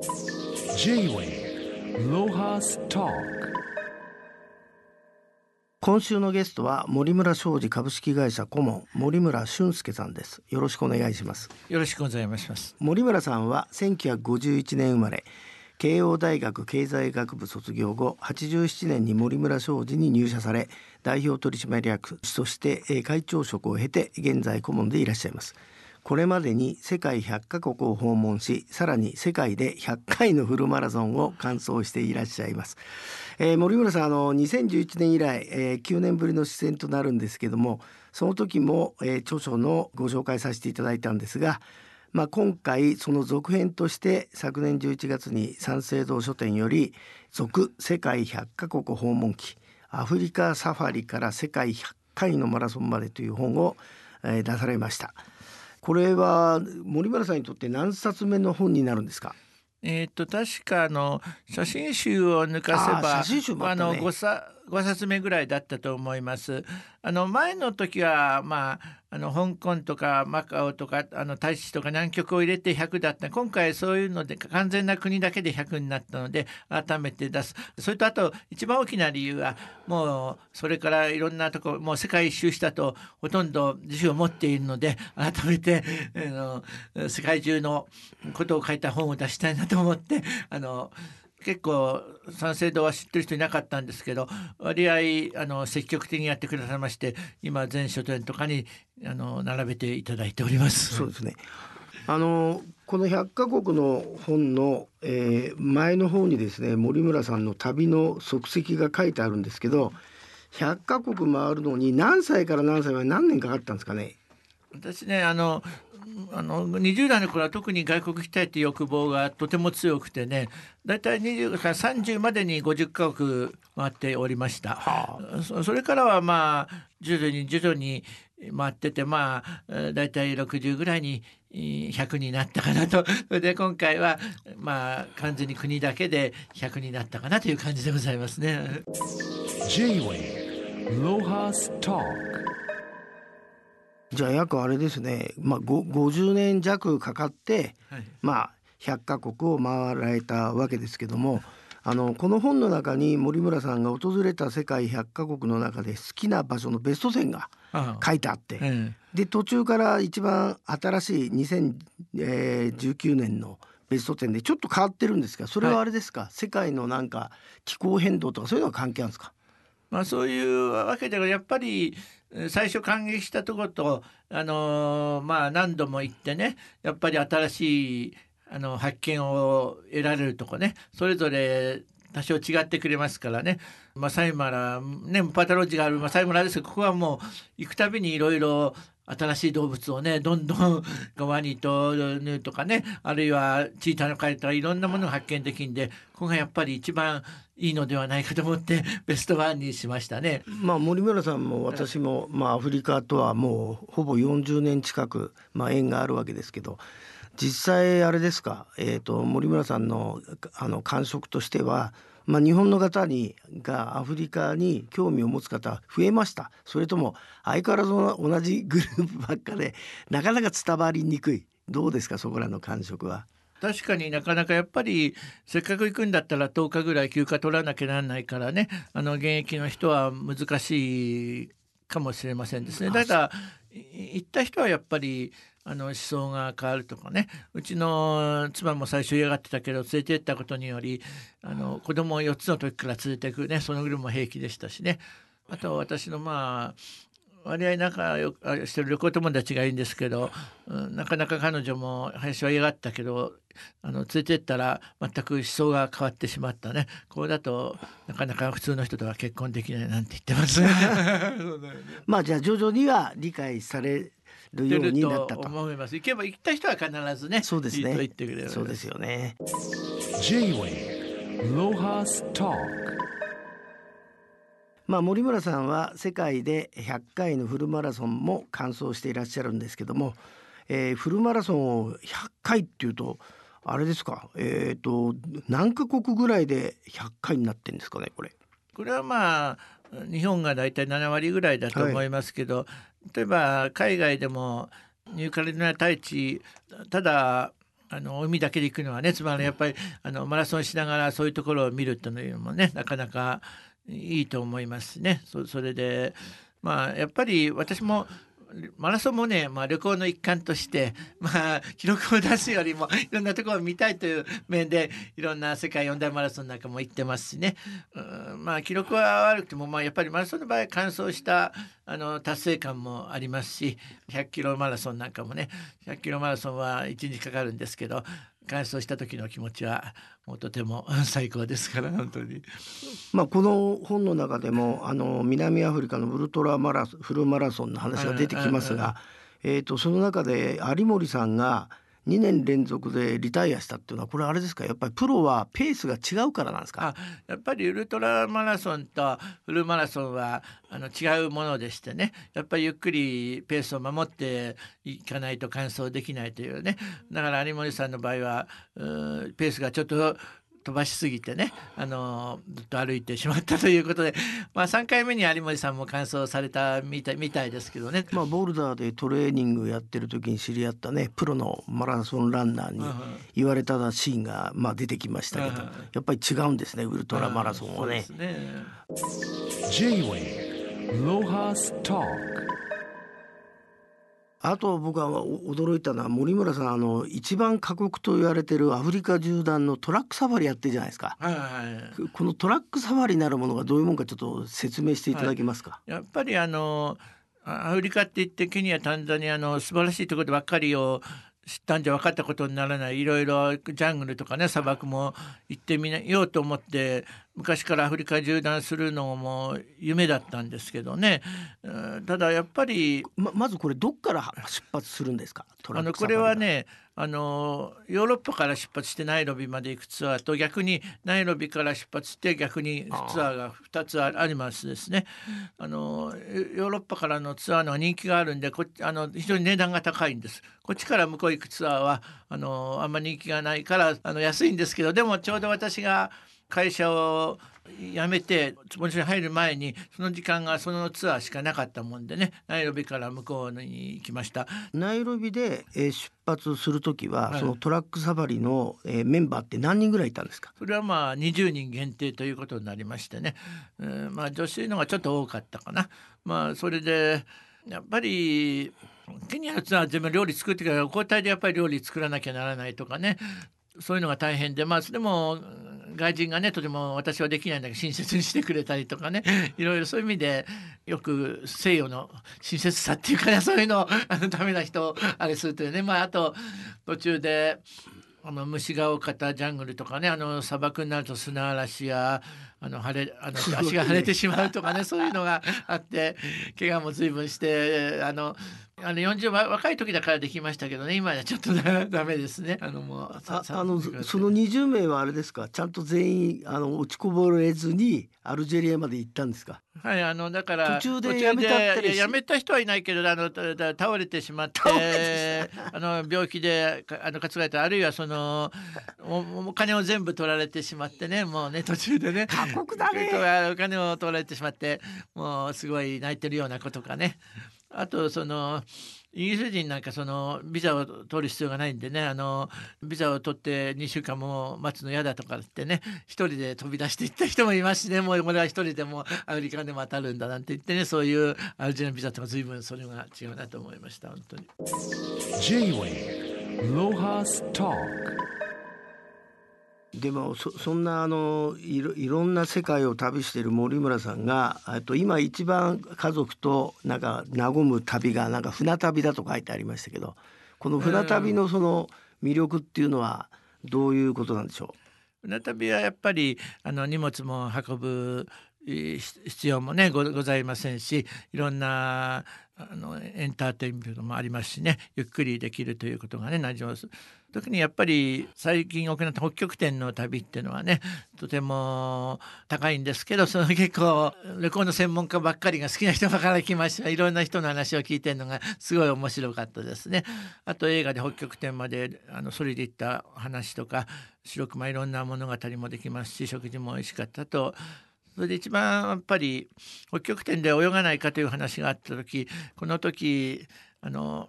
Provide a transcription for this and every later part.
J-Way ロハスタ今週のゲストは森村商事株式会社顧問森村俊介さんです。よろしくお願いします。よろしくお願いします。森村さんは1951年生まれ慶応大学経済学部卒業後87年に森村商事に入社され代表取締役そして会長職を経て現在顧問でいらっしゃいますこれまでに世界100カ国を訪問しさらに世界で100回のフルマラソンを完走していらっしゃいます、えー、森村さんあの2011年以来、えー、9年ぶりの出演となるんですけどもその時も、えー、著書のご紹介させていただいたんですがまあ、今回その続編として昨年11月に三省堂書店より「続世界100カ国訪問記アフリカサファリから世界100回のマラソンまで」という本を、えー、出されました。これは森村さんにとって何冊目の本になるんですか？えっ、と確かあの写真集を抜かせばあ、ね、あの5冊5冊目ぐらいだったと思います。あの前の時はまああの香港とかマカオとかあの大使とか南極を入れて100だった。今回そういうので完全な国だけで100になったので改めて出す。それとあと一番大きな理由はもうそれからいろんなとこもう世界一周したとほとんど自信を持っているので改めてあの世界中のことを書いた本を出したいなと思ってあの結構三省堂は知ってる人いなかったんですけど割合あの積極的にやってくださいまして今全書店とかにあの並べていただいております。そうですねあのこの100カ国の本の、えー、前の方にですね森村さんの旅の足跡が書いてあるんですけど100カ国回るのに何歳から何歳まで何年かかったんですかね？私ねあのあの20代の頃は特に外国行きたいっていう欲望がとても強くてね大体20から30までに50カ国回っておりました、はあ、それからはまあ徐々に徐々に回っててまあ大体60ぐらいに100になったかなと。で今回はまあ完全に国だけで100になったかなという感じでございますね。J-Way ロハスターじゃあ約あれですね、まあ、50年弱かかって、はい、まあ100カ国を回られたわけですけどもあのこの本の中に森村さんが訪れた世界100カ国の中で好きな場所のベスト10が書いてあって、ええ、で途中から一番新しい2019年のベスト10でちょっと変わってるんですがそれはあれですか、はい、世界のなんか気候変動とかそういうのは関係あるんですか？まあ、そういうわけでやっぱり最初感激したとこと、あの、まあ、何度も行ってねやっぱり新しいあの発見を得られるとこねそれぞれ多少違ってくれますからね。マサイマラねパタロジがあるマサイマラですけどここはもう行くたびにいろいろ新しい動物をねどんどんワニとヌとかねあるいはチーターのカエとかいろんなものを発見できんでここがやっぱり一番いいのではないかと思ってベストワンにしましたね。まあ森村さんも私も、まあ、アフリカとはもうほぼ40年近く、まあ、縁があるわけですけど実際あれですか、えーと森村さんのあの感触としてはまあ、日本の方にがアフリカに興味を持つ方増えましたそれとも相変わらず同じグループばっかでなかなか伝わりにくいどうですかそこらの感触は？確かになかなかやっぱりせっかく行くんだったら10日ぐらい休暇取らなきゃなんないからねあの現役の人は難しいかもしれませんですね。ただ行った人はやっぱりあの思想が変わるとかね。うちの妻も最初嫌がってたけど連れて行ったことによりあの子供を4つの時から連れていくねそのぐらいも平気でしたしね。あと私のまあ割合仲良くしてる旅行友達がいいんですけど、うん、なかなか彼女も林は嫌がったけどあの連れてったら全く思想が変わってしまったね。こうだとなかなか普通の人とは結婚できないなんて言ってます。まあじゃあ徐々には理解されるようになったと思います。行けば行った人は必ずねそうですね。言ってくれるそうですよね。J-Way ロハスターまあ森村さんは世界で100回のフルマラソンも完走していらっしゃるんですけども、えー、フルマラソンを100回っていうとあれですか？えっ、ー、と何カ国ぐらいで100回になってんですかねこれ？これはまあ日本が大体7割ぐらいだと思いますけど、はい例えば海外でもニューカレドニア大地ただあの海だけで行くのはねつまりやっぱりあのマラソンしながらそういうところを見るというのもねなかなかいいと思いますね。そそれでまあやっぱり私もマラソンもね、まあ、旅行の一環として、まあ、記録を出すよりも いろんなところを見たいという面でいろんな世界四大マラソンなんかも行ってますしね、うん、まあ記録は悪くても、まあ、やっぱりマラソンの場合完走したあの達成感もありますし100キロマラソンなんかもね100キロマラソンは1日かかるんですけど完走した時の気持ちはもうとても 最高ですから本当に。まあこの本の中でも あの南アフリカのウルトラマラソンフルマラソンの話が出てきますが、えーとその中で有森さんが2年連続でリタイアしたっていうのはこれあれですか？やっぱりプロはペースが違うからなんですか？やっぱりウルトラマラソンとフルマラソンはあの違うものでしてね。やっぱりゆっくりペースを守っていかないと完走できないというね。だから有森さんの場合はペースがちょっと飛ばしすぎてねあのずっと歩いてしまったということで、まあ、3回目に有森さんも完走されたみたいみたいですけどね、まあ、ボルダーでトレーニングやってる時に知り合ったねプロのマラソンランナーに言われたシーンが、まあ、出てきましたけど、やっぱり違うんですねウルトラマラソンはね。ね J-Way ロハスタあと僕は驚いたのは森村さんあの一番過酷と言われてるアフリカ縦断のトラックサファリやってるじゃないですか、はいはい、このトラックサファリなるものがどういうもんかちょっと説明していただけますか、はい、やっぱりあのアフリカって言ってケニアタンザニアの素晴らしいところばっかりを知ったんじゃ分かったことにならないいろいろジャングルとかね砂漠も行ってみようと思って昔からアフリカ縦断するのも夢だったんですけどね。ただやっぱりままずこれどっから出発するんですか？あのこれはねあのヨーロッパから出発してナイロビまで行くツアーと逆にナイロビから出発して逆にツアーが2つありますですね。あのヨーロッパからのツアーの人気があるんでこあの非常に値段が高いんです。こっちから向こう行くツアーはあのあんま人気がないからあの安いんですけどでもちょうど私が会社を辞めて坪に入る前にその時間がそのツアーしかなかったもんでねナイロビから向こうに行きました。ナイロビで、え出発する時は、はい、そのトラックサファリの、えー、メンバーって何人ぐらいいたんですか？それはまあ20人限定ということになりましてね、えー、まあ女性のがちょっと多かったかな。まあそれでやっぱりケニアのツアー全部料理作ってから交代でやっぱり料理作らなきゃならないとかね。そういうのが大変でまあでも外人がねとても私はできないんだけど親切にしてくれたりとかね。いろいろそういう意味でよく西洋の親切さっていうかねそういうのを あのダメな人をあれするというね。まああと途中であの虫が多かったジャングルとかねあの砂漠になると砂嵐やあの腫れあの足が腫れてしまうとかねそういうのがあって怪我も随分してあのあの40若い時だからできましたけどね。今はちょっと ダメですね。あのもうああのその20名はあれですか？ちゃんと全員あの落ちこぼれずにアルジェリアまで行ったんですか？はいあのだから途中でやめたやめた人はいないけどあの倒れてしまってあの病気であの担がれた。あるいはそのおお金を全部取られてしまってね。もうね途中でね。過酷だね。お金を取られてしまってもうすごい泣いてるようなことかねあとそのイギリス人なんかそのビザを取る必要がないんでねあのビザを取って2週間も待つの嫌だとかってね一人で飛び出していった人もいますしねもう俺は一人でもアメリカでも当たるんだなんて言ってねそういうアルジェリアビザとか随分それが違うなと思いました本当に。J-Way ロハスターでもそそんなあのいろいろんな世界を旅している森村さんがと今一番家族となんか和む旅がなんか船旅だと書いてありましたけどこの船旅のその魅力っていうのはどういうことなんでしょう？船旅はやっぱりあの荷物も運ぶ必要もねございませんしいろんなあのエンターテインメントもありますしねゆっくりできるということがね何も特にやっぱり最近行った北極点の旅っていうのはねとても高いんですけどその結構旅行の専門家ばっかりが好きな人ばかり来ましたいろんな人の話を聞いてるのがすごい面白かったですね。あと映画で北極点まであのそれで行った話とか白熊いろんな物語もできますし食事も美味しかったとそれで一番やっぱり北極点で泳がないかという話があった時この時あの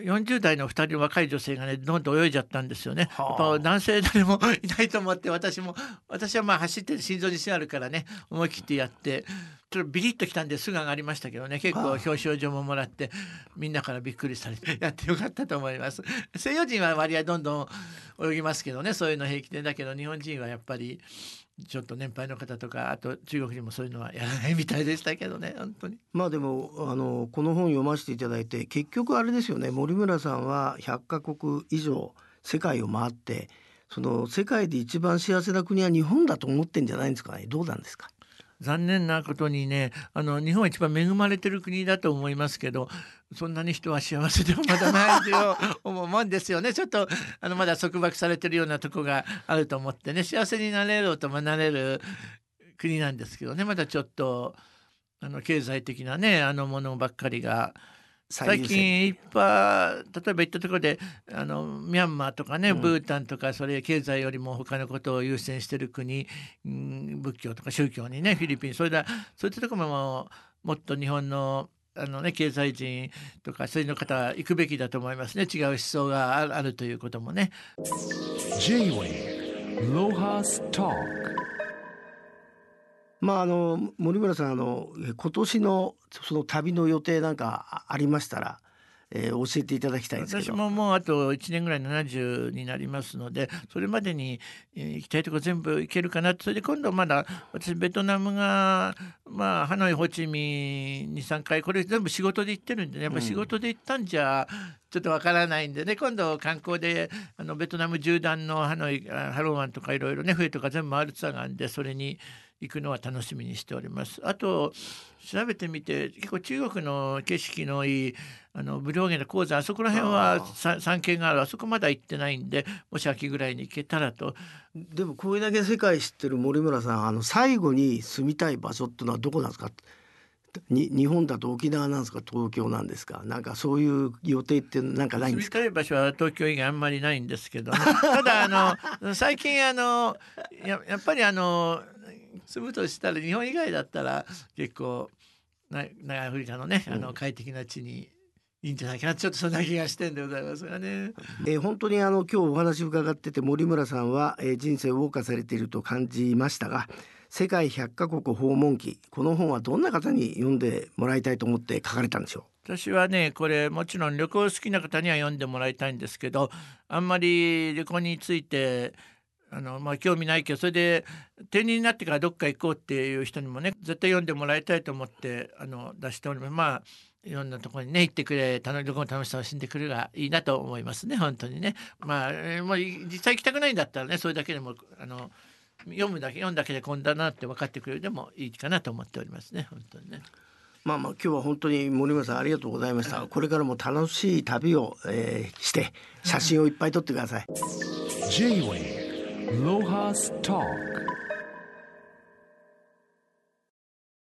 40代の2人の若い女性がねどんどん泳いじゃったんですよね。はあやっぱ男性誰もいないと思って私も私はまあ走って心臓に自信あるからね思い切ってやってちょっとビリッときたんですぐ上がりましたけどね結構はあ表彰状ももらってみんなからびっくりされて やってよかったと思います。西洋人は割合どんどん泳ぎますけどねそういうの平気でだけど日本人はやっぱりちょっと年配の方とかあと中国人もそういうのはやらないみたいでしたけどね本当に。まあでもあのこの本読ませていただいて結局あれですよね森村さんは100カ国以上世界を回ってその世界で一番幸せな国は日本だと思ってんじゃないんですかねどうなんですか？残念なことにねあの日本は一番恵まれてる国だと思いますけどそんなに人は幸せではまだないと 思うんですよね。ちょっとあのまだ束縛されてるようなとこがあると思ってね幸せになれるともなれる国なんですけどね。まだちょっとあの経済的なねあのものばっかりが最近いっぱい例えば行ったところであのミャンマーとかね、うん。ブータンとかそれ経済よりも他のことを優先してる国、うん、仏教とか宗教にねフィリピンそれだそういったところももっと日本のあのね経済人とかそういうの方は行くべきだと思いますね。違う思想があるあるということもね。J-Way Lohas Talk まああの森村さんあのえ今年のその旅の予定なんかあありましたら、えー教えていただきたいんですけど。私ももうあと1年ぐらい70になりますのでそれまでにえー行きたいとこ全部行けるかなそれで今度まだ私ベトナムがまあハノイホーチミン23回これ全部仕事で行ってるんでねやっぱ仕事で行ったんじゃちょっとわからないんでね今度観光であのベトナム縦断のハノイあハローワンとかいろいろね冬とか全部回るツアーがあるんでそれに行くのは楽しみにしております。あと調べてみて結構中国の景色のいいあの無料源の鉱山あそこら辺はさ山系がある。あそこまだ行ってないんでもし秋ぐらいに行けたらと。でもこれだけ世界知ってる森村さんあの最後に住みたい場所ってのはどこなんですか？に日本だと沖縄なんですか？東京なんですか？なんかそういう予定ってなんかないん住みですか？たい場所は東京以外あんまりないんですけど、ね、ただあの最近あのややっぱりあの住むとしたら日本以外だったら結構な南アフリカのねあの快適な地にいいんじゃないかな。ちょっとそんな気がしてんでございますがね。えー本当にあの今日お話伺ってて森村さんは、えー人生を謳歌されていると感じましたが世界100カ国訪問記この本はどんな方に読んでもらいたいと思って書かれたんでしょ私はねこれもちろん旅行好きな方には読んでもらいたいんですけどあんまり旅行についてあの、まあ、興味ないけどそれで定年になってからどっか行こうっていう人にもね絶対読んでもらいたいと思ってあの出しております。まあいろんなところにね行ってくれ楽旅行の楽しさを知んでくれるがいいなと思いますね本当にね。まあ、えーもうい実際行きたくないんだったらねそれだけでもあの読むだけ読んだけでこんだなって分かってくれるでもいいかなと思っておりますね本当にね。うまあまあ今日は本当に森村さんありがとうございましたこれからも楽しい旅を、えーして写真をいっぱい撮ってください Lohas Talk